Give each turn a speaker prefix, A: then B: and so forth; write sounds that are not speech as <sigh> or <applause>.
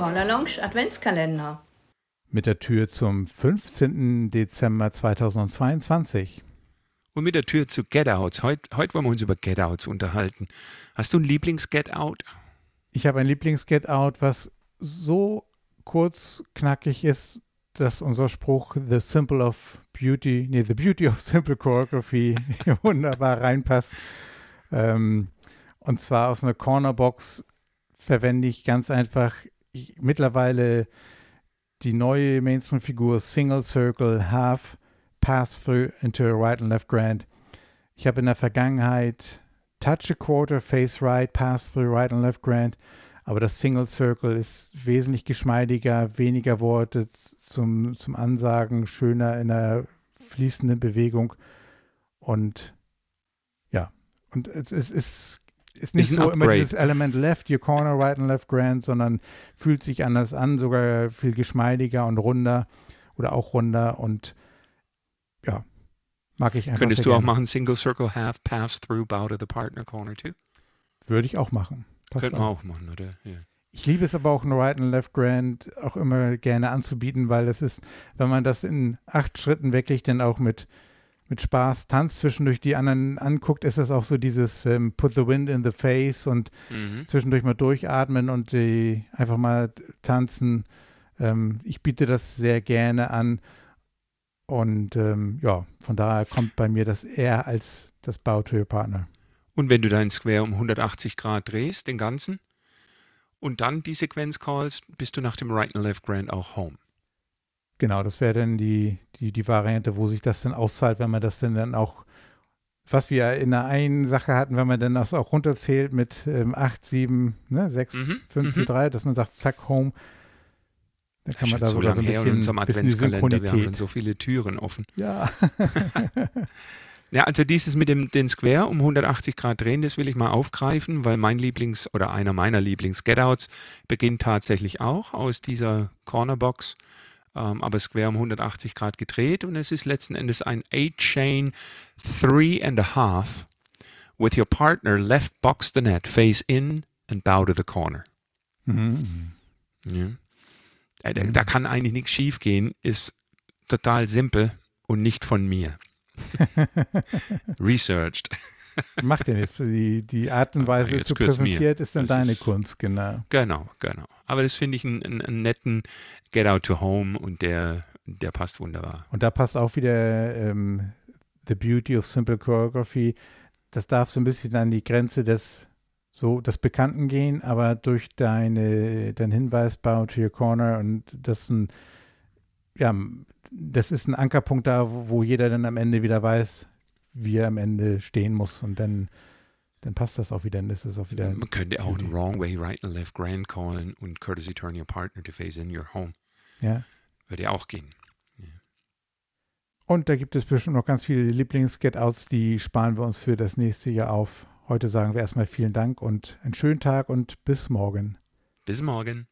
A: Corner Lounge Adventskalender.
B: Mit der Tür zum 15. Dezember 2022.
C: Und mit der Tür zu Get Outs. Heute, heute wollen wir uns über Get Outs unterhalten. Hast du ein Lieblings-Get Out?
B: Ich habe ein Lieblings-Get Out, was so kurz, knackig ist, dass unser Spruch The Simple of Beauty, nee, The Beauty of Simple Choreography <laughs> wunderbar reinpasst. Ähm, und zwar aus einer Cornerbox verwende ich ganz einfach mittlerweile die neue Mainstream-Figur Single Circle Half Pass Through into a Right and Left Grand. Ich habe in der Vergangenheit Touch a Quarter, Face Right, Pass Through Right and Left Grand, aber das Single Circle ist wesentlich geschmeidiger, weniger Worte zum, zum Ansagen, schöner in der fließenden Bewegung und ja, und es, es ist ist nicht ist so Upgrade. immer dieses Element Left, Your Corner, Right and Left Grand, sondern fühlt sich anders an, sogar viel geschmeidiger und runder oder auch runder und ja, mag ich einfach.
C: Könntest du
B: gerne.
C: auch machen Single Circle Half Pass Through Bow to the Partner Corner too?
B: Würde ich auch machen.
C: Könnte man auch machen, oder? Ja.
B: Ich liebe es aber auch, ein Right and Left Grand auch immer gerne anzubieten, weil es ist, wenn man das in acht Schritten wirklich dann auch mit mit Spaß tanzt, zwischendurch die anderen anguckt, ist es auch so dieses ähm, Put the Wind in the Face und mhm. zwischendurch mal durchatmen und die einfach mal tanzen. Ähm, ich biete das sehr gerne an und ähm, ja, von daher kommt bei mir das eher als das Bow to your Partner.
C: Und wenn du deinen Square um 180 Grad drehst, den ganzen, und dann die Sequenz callst, bist du nach dem Right and Left Grand auch home.
B: Genau, das wäre dann die, die, die Variante, wo sich das dann auszahlt, wenn man das dann, dann auch, was wir in der einen Sache hatten, wenn man dann das auch runterzählt mit ähm, 8, 7, ne, 6, mhm, 5, 4, 3, dass man sagt, zack, home.
C: Dann kann man da so so ein bisschen, in unserem Adventskalender, wir haben so viele Türen offen.
B: Ja. <laughs> <laughs>
C: ja, also dieses mit dem den Square um 180 Grad drehen, das will ich mal aufgreifen, weil mein Lieblings- oder einer meiner Lieblings-Get-Outs beginnt tatsächlich auch aus dieser Cornerbox ähm, aber Square um 180 Grad gedreht und es ist letzten Endes ein 8-Chain 3 and a half with your partner left box the net, face in and bow to the corner. Mhm. Ja. Äh, da, da kann eigentlich nichts schief gehen, ist total simpel und nicht von mir. <laughs> Researched. <laughs>
B: Macht ja nichts. Die, die Art und Weise zu präsentieren ist dann das deine ist, Kunst, genau.
C: Genau, genau. Aber das finde ich einen, einen, einen, netten Get Out to Home und der, der passt wunderbar.
B: Und da passt auch wieder ähm, The Beauty of Simple Choreography. Das darf so ein bisschen an die Grenze des so des Bekannten gehen, aber durch deine, dein Hinweis Bow to Your Corner und das ein, ja, das ist ein Ankerpunkt da, wo, wo jeder dann am Ende wieder weiß, wie er am Ende stehen muss und dann, dann passt das auch wieder. Dann ist es auch wieder.
C: Man könnte auch einen Wrong Way, Right and Left Grand callen und Courtesy Turn Your Partner to Face in Your Home.
B: Ja.
C: Würde ja auch gehen. Ja.
B: Und da gibt es bestimmt noch ganz viele Lieblings-Get-Outs, die sparen wir uns für das nächste Jahr auf. Heute sagen wir erstmal vielen Dank und einen schönen Tag und bis morgen.
C: Bis morgen.